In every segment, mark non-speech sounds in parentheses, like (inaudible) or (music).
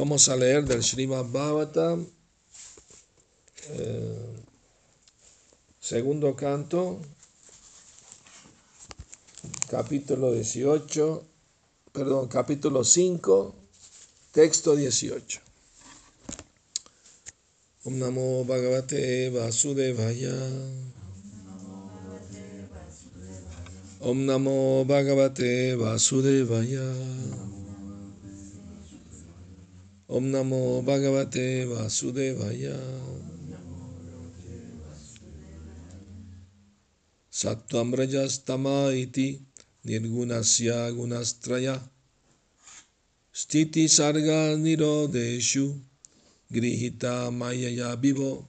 Vamos a leer del Srimad Bhagavatam, eh, segundo canto, capítulo 18, perdón, capítulo 5, texto 18. Om Namo Bhagavate Vasudevaya. Om Namo Bhagavate Vasudevaya. Om Namo Bhagavate Vasudevaya. Sattvam Rajastama iti Nirgunasya Gunastraya. Stiti Sarga Nirodeshu. Grihita Mayaya Vivo.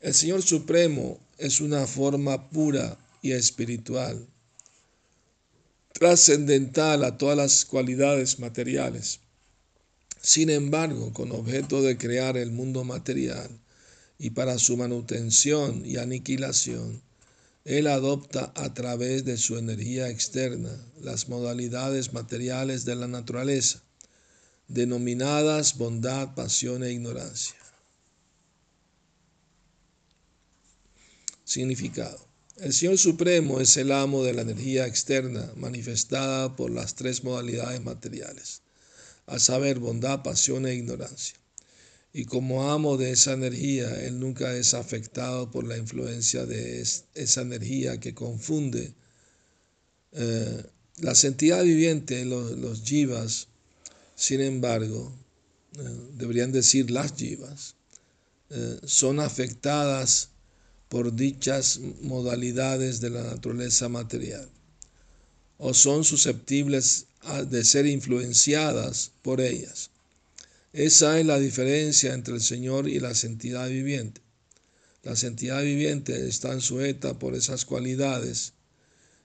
El Señor Supremo es una forma pura y espiritual, trascendental a todas las cualidades materiales. Sin embargo, con objeto de crear el mundo material y para su manutención y aniquilación, Él adopta a través de su energía externa las modalidades materiales de la naturaleza denominadas bondad, pasión e ignorancia. Significado. El Señor Supremo es el amo de la energía externa manifestada por las tres modalidades materiales, a saber, bondad, pasión e ignorancia. Y como amo de esa energía, Él nunca es afectado por la influencia de esa energía que confunde eh, las entidades vivientes, los, los jivas, sin embargo, eh, deberían decir las yivas, eh, son afectadas por dichas modalidades de la naturaleza material o son susceptibles de ser influenciadas por ellas. Esa es la diferencia entre el Señor y las entidades vivientes. Las entidades vivientes están sujetas por esas cualidades,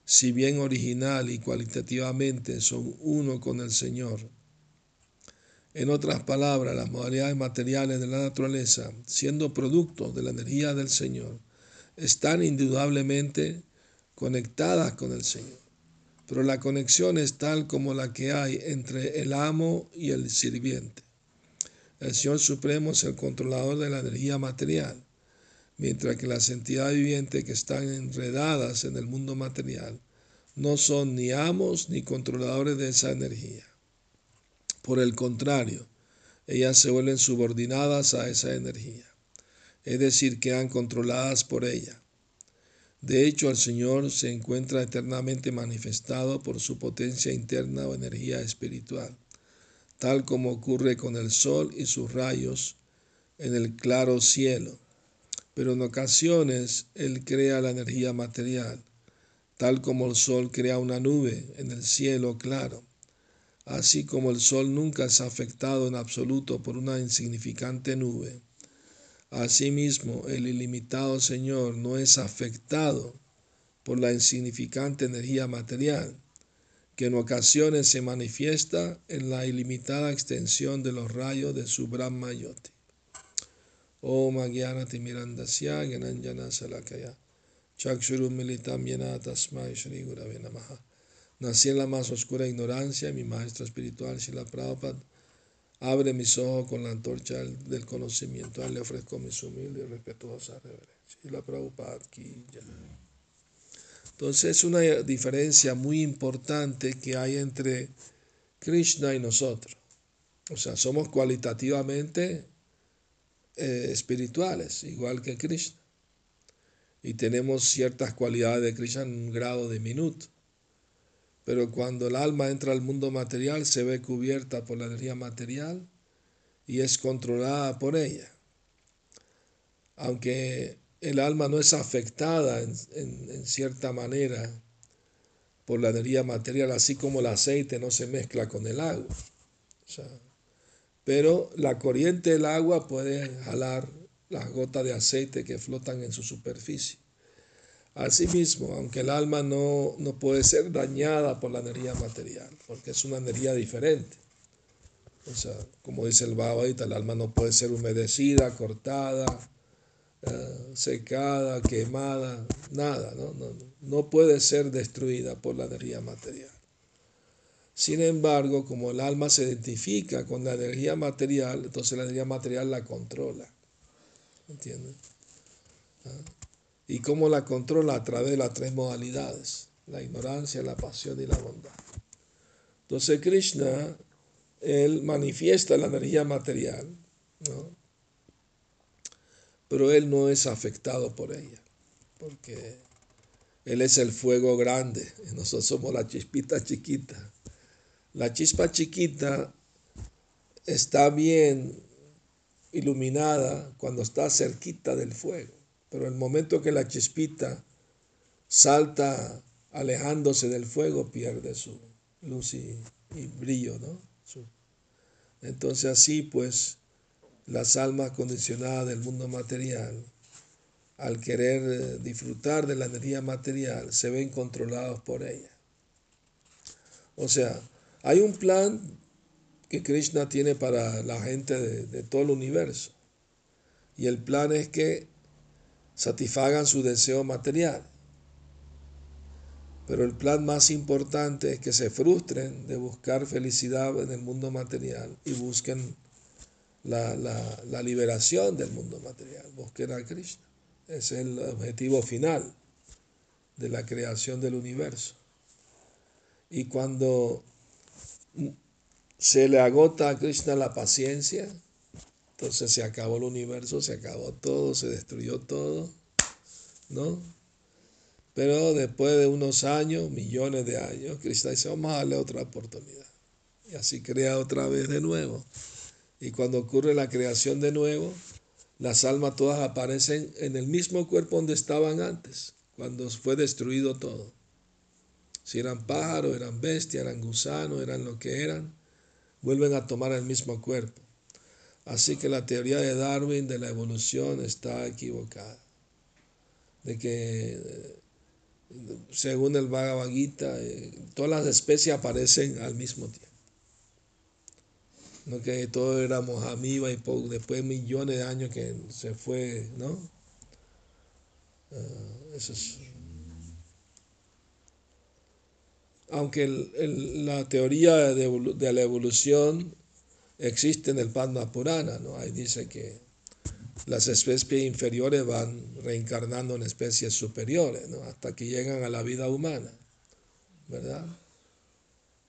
si bien original y cualitativamente son uno con el Señor en otras palabras, las modalidades materiales de la naturaleza, siendo producto de la energía del Señor, están indudablemente conectadas con el Señor. Pero la conexión es tal como la que hay entre el amo y el sirviente. El Señor Supremo es el controlador de la energía material, mientras que las entidades vivientes que están enredadas en el mundo material no son ni amos ni controladores de esa energía. Por el contrario, ellas se vuelven subordinadas a esa energía, es decir, quedan controladas por ella. De hecho, el Señor se encuentra eternamente manifestado por su potencia interna o energía espiritual, tal como ocurre con el sol y sus rayos en el claro cielo. Pero en ocasiones Él crea la energía material, tal como el sol crea una nube en el cielo claro así como el sol nunca es afectado en absoluto por una insignificante nube. Asimismo, el ilimitado Señor no es afectado por la insignificante energía material, que en ocasiones se manifiesta en la ilimitada extensión de los rayos de su Brahma Yoti. Om Agyanati Mirandasya Gyananjana Salakaya Chakshurum Militam Tasmai Shri Gurave Namaha Nací en la más oscura ignorancia mi maestro espiritual, Shila Prabhupada, abre mis ojos con la antorcha del conocimiento. A él le ofrezco mis humildes y respetuosas reverencias. Shila Prabhupada aquí Entonces es una diferencia muy importante que hay entre Krishna y nosotros. O sea, somos cualitativamente eh, espirituales, igual que Krishna. Y tenemos ciertas cualidades de Krishna en un grado diminuto. Pero cuando el alma entra al mundo material se ve cubierta por la energía material y es controlada por ella. Aunque el alma no es afectada en, cierta manera por la energía material, así como el aceite no se mezcla con el agua. pero la corriente del agua puede jalar las gotas de aceite que flotan en su superficie. Asimismo, aunque el alma no, no puede ser dañada por la energía material, porque es una energía diferente. O sea, como dice el Baba el alma no puede ser humedecida, cortada, eh, secada, quemada, nada, ¿no? No, no puede ser destruida por la energía material. Sin embargo, como el alma se identifica con la energía material, entonces la energía material la controla. ¿Entiendes? ¿Ah? ¿Y cómo la controla? A través de las tres modalidades, la ignorancia, la pasión y la bondad. Entonces Krishna, él manifiesta la energía material, ¿no? pero él no es afectado por ella, porque él es el fuego grande y nosotros somos la chispita chiquita. La chispa chiquita está bien iluminada cuando está cerquita del fuego, pero el momento que la chispita salta alejándose del fuego pierde su luz y, brillo, ¿no? entonces así pues las almas condicionadas del mundo material, al querer eh, disfrutar de la energía material, se ven controlados por ella. O sea, hay un plan que Krishna tiene para la gente de, de todo el universo. Y el plan es que satisfagan su deseo material. Pero el plan más importante es que se frustren de buscar felicidad en el mundo material y busquen la, la, liberación del mundo material, busquen a Krishna. Es el objetivo final de la creación del universo. Y cuando se le agota a Krishna la paciencia, entonces se acabó el universo, se acabó todo, se destruyó todo, ¿no? Pero después de unos años, millones de años, Krishna dice, vamos a darle otra oportunidad. Y así crea otra vez de nuevo. Y cuando ocurre la creación de nuevo, las almas todas aparecen en el mismo cuerpo donde estaban antes, cuando fue destruido todo. Si eran pájaros, eran bestias, eran gusanos, eran lo que eran, vuelven a tomar el mismo cuerpo. Así que la teoría de Darwin de la evolución está equivocada. De que, según el Bhagavad Gita, eh, todas las especies aparecen al mismo tiempo no que todos éramos amigos y después de millones de años que se fue, ¿no? Ah, eso es. Aunque la teoría de, la evolución existe en el Padma Purana, ¿no? Ahí dice que las especies inferiores van reencarnando en especies superiores, ¿no? Hasta que llegan a la vida humana, ¿verdad?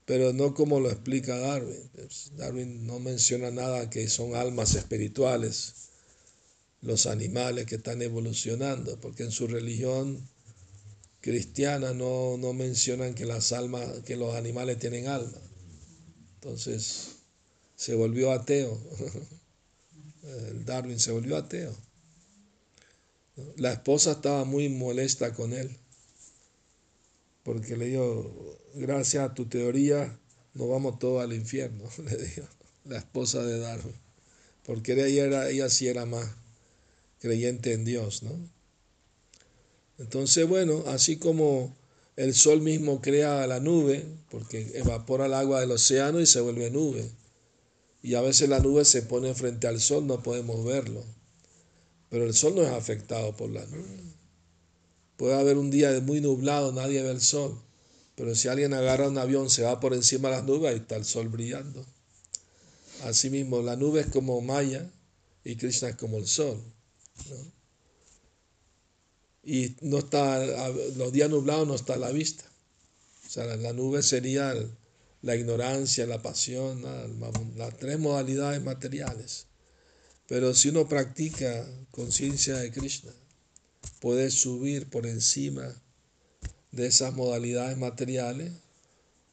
pero no como lo explica Darwin. Pues, Darwin no menciona nada que son almas espirituales, los animales que están evolucionando, porque en su religión cristiana no, no mencionan que las almas, que los animales tienen alma. Entonces se volvió ateo. (laughs) El Darwin se volvió ateo. La esposa estaba muy molesta con él porque le dijo, gracias a tu teoría, nos vamos todos al infierno, (laughs) le dijo la esposa de Darwin, porque ella, era, ella sí era más creyente en Dios, ¿no? Entonces, bueno, así como el sol mismo crea la nube, porque evapora el agua del océano y se vuelve nube, y a veces la nube se pone frente al sol, no podemos verlo, pero el sol no es afectado por la nube. Puede haber un día muy nublado, nadie ve el sol, pero si alguien agarra un avión, se va por encima de las nubes, y está el sol brillando. Asimismo, la nube es como Maya y Krishna es como el sol. Y no está, los días nublados no está a la vista. O sea, la nube sería la ignorancia, la pasión, las tres modalidades materiales. Pero si uno practica conciencia de Krishna, puede subir por encima de esas modalidades materiales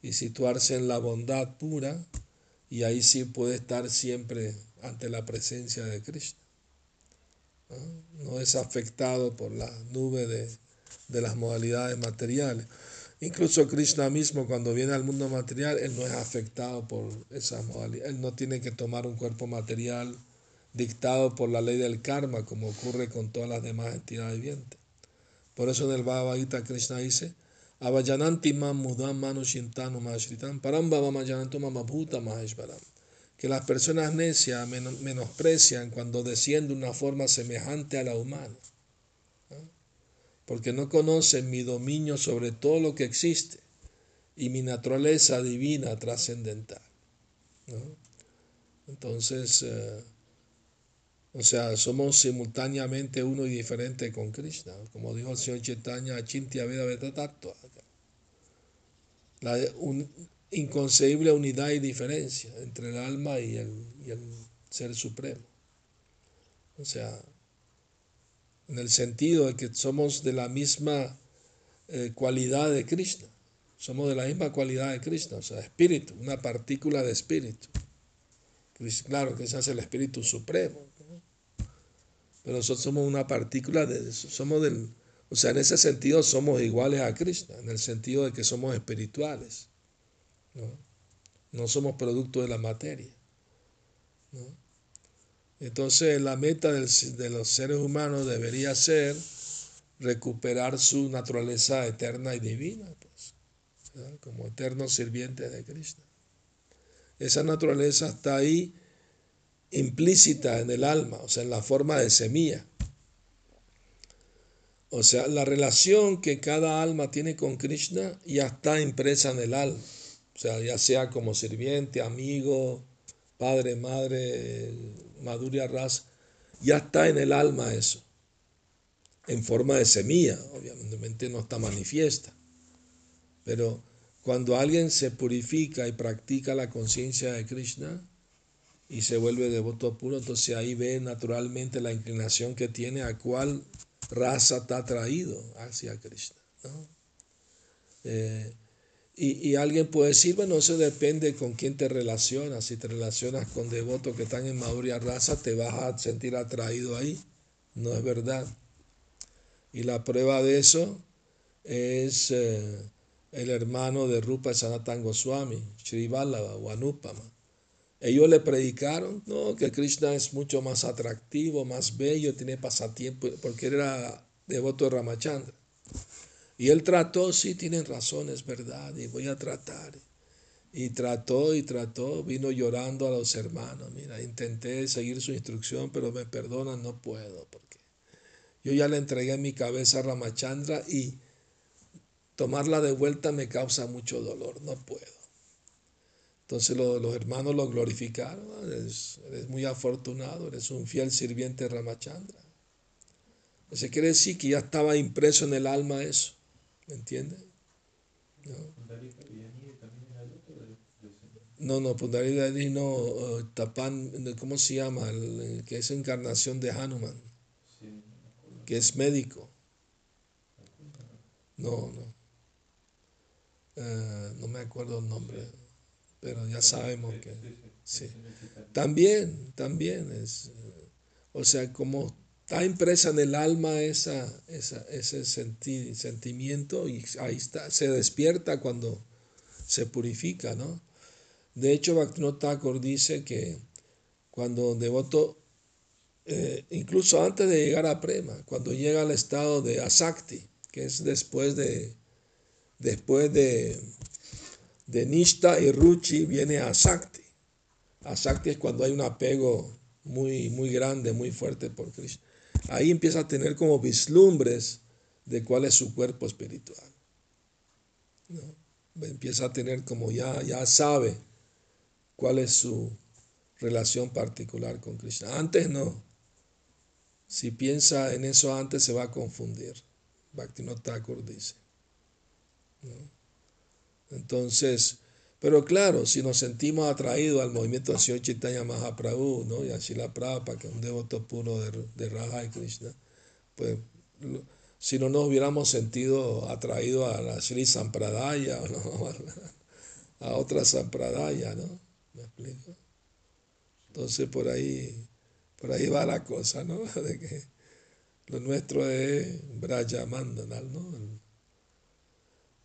y situarse en la bondad pura y ahí sí puede estar siempre ante la presencia de Cristo. No, es afectado por la nube de, de las modalidades materiales. Incluso Krishna mismo cuando viene al mundo material, él no es afectado por esas modalidades. Él no tiene que tomar un cuerpo material dictado por la ley del karma, como ocurre con todas las demás entidades vivientes. Por eso en el Bhagavad Gita Krishna dice, Avayananti mudam que las personas necias menosprecian cuando desciende una forma semejante a la humana, porque no conocen mi dominio sobre todo lo que existe y mi naturaleza divina trascendental. Entonces, eh, o sea, somos simultáneamente uno y diferente con Krishna, como dijo el señor Chaitanya, Chintya Veda La inconcebible unidad y diferencia entre el alma y el, y el ser supremo. O sea, en el sentido de que somos de la misma eh, cualidad de Krishna, somos de la misma cualidad de Krishna, o sea, espíritu, una partícula de espíritu. Claro que ese es el espíritu supremo, pero nosotros somos una partícula de somos del, o sea, en ese sentido somos iguales a Krishna, en el sentido de que somos espirituales, no, no somos producto de la materia. Entonces la meta de los seres humanos debería ser recuperar su naturaleza eterna y divina, pues, como eternos sirvientes de Cristo. Esa naturaleza está ahí implícita en el alma, o sea, en la forma de semilla. O sea, la relación que cada alma tiene con Krishna ya está impresa en el alma. O sea, ya sea como sirviente, amigo, padre, madre, Maduria Ras, ya está en el alma eso, en forma de semilla, obviamente no está manifiesta, pero cuando alguien se purifica y practica la conciencia de Krishna y se vuelve devoto puro, entonces ahí ve naturalmente la inclinación que tiene a cuál raza está atraído hacia Krishna. Eh, y, alguien puede decir, bueno, eso depende con quién te relacionas. Si te relacionas con devotos que están en Maduria raza, te vas a sentir atraído ahí. No es verdad. Y la prueba de eso es eh, el hermano de Rupa Sanatan Goswami, Sri Vallabha o Anupama. Ellos le predicaron no, que Krishna es mucho más atractivo, más bello, tiene pasatiempo, porque era devoto de Ramachandra. Y él trató, sí, tienen razón, es verdad, y voy a tratar. Y trató y trató, vino llorando a los hermanos. Mira, intenté seguir su instrucción, pero me perdonan, no puedo, porque yo ya le entregué mi cabeza a Ramachandra y tomarla de vuelta me causa mucho dolor, no puedo. Entonces los hermanos lo glorificaron, eres, eres, muy afortunado, eres un fiel sirviente de Ramachandra. Eso quiere decir que ya estaba impreso en el alma eso. ¿Me entiendes? No, no, Pundari no, Tapan, ¿cómo se llama? El, que es encarnación de Hanuman, que es médico. No, no. Eh, no me acuerdo el nombre, pero ya sabemos que sí. También, también es, o sea, como Está impresa en el alma esa, ese sentimiento y ahí está, se despierta cuando se purifica, ¿no? De hecho, Bhaktivinoda Thakur dice que cuando un devoto, eh, incluso antes de llegar a Prema, cuando llega al estado de Asakti, que es después de, después de, de Nishta y Ruchi, viene Asakti. Asakti es cuando hay un apego muy, muy grande, muy fuerte por Krishna ahí empieza a tener como vislumbres de cuál es su cuerpo espiritual. Empieza a tener como ya, ya sabe cuál es su relación particular con Krishna. Antes no. Si piensa en eso antes se va a confundir. Bhaktivinoda Thakur dice. Entonces, pero claro, si nos sentimos atraídos al movimiento Señor Chaitanya Mahaprabhu ¿no? y a Shila Prabhupada, que es un devoto puro de, de Raja y Krishna, pues si no nos hubiéramos sentido atraídos a la Sri Sampradaya (laughs) ¿no? a otra Sampradaya, ¿no? ¿Me explico? Entonces por ahí, por ahí va la cosa, ¿no? (laughs) De que lo nuestro es Braya Mandanal, ¿no?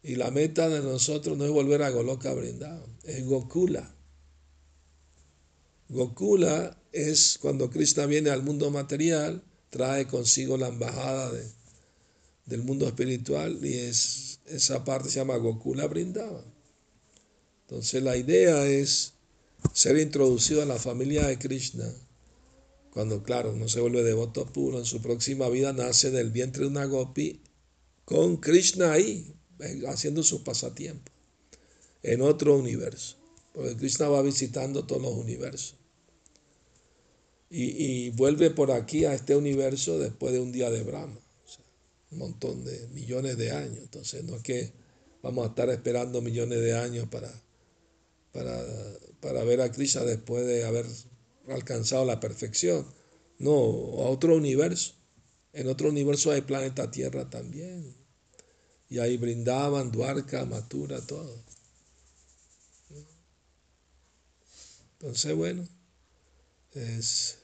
Y la meta de nosotros no es volver a Goloka Vrindavan, es Gokula. Gokula es cuando Krishna viene al mundo material, trae consigo la embajada de, del mundo espiritual y es, esa parte se llama Gokula Vrindavan. Entonces la idea es ser introducido a la familia de Krishna. Cuando, claro, no se vuelve devoto puro, en su próxima vida nace del vientre de una gopi con Krishna ahí, haciendo su pasatiempo. en otro universo. Porque Krishna va visitando todos los universos. Y, vuelve por aquí a este universo después de un día de Brahma. un montón de millones de años. Entonces no es que vamos a estar esperando millones de años para, para, para ver a Krishna después de haber alcanzado la perfección. No, a otro universo. En otro universo hay planeta Tierra también. Y ahí brindaban Duarca, Matura, todo. Entonces, bueno, es,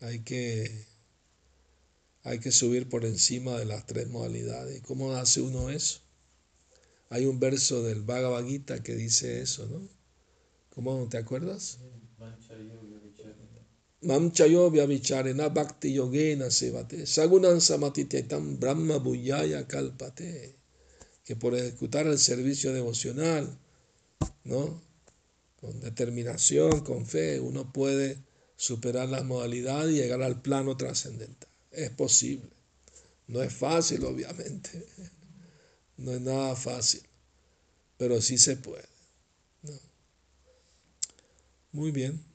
hay, que, hay que subir por encima de las tres modalidades. ¿Cómo hace uno eso? Hay un verso del Bhagavad Gita que dice eso, ¿no? ¿Cómo te acuerdas? Mamchayo vyavicharena bhakti yogena sevate. Sagunan samatitetam brahma buyaya kalpate. Que por ejecutar el servicio devocional, ¿no? Con determinación, con fe, uno puede superar las modalidades y llegar al plano trascendental. Es posible. No es fácil, obviamente. No es nada fácil. Pero sí se puede. Muy bien.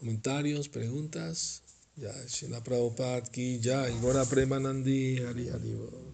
Comentarios, preguntas. Ya, la Prabhupada aquí, ya, Igora Premanandi, Hari Hari.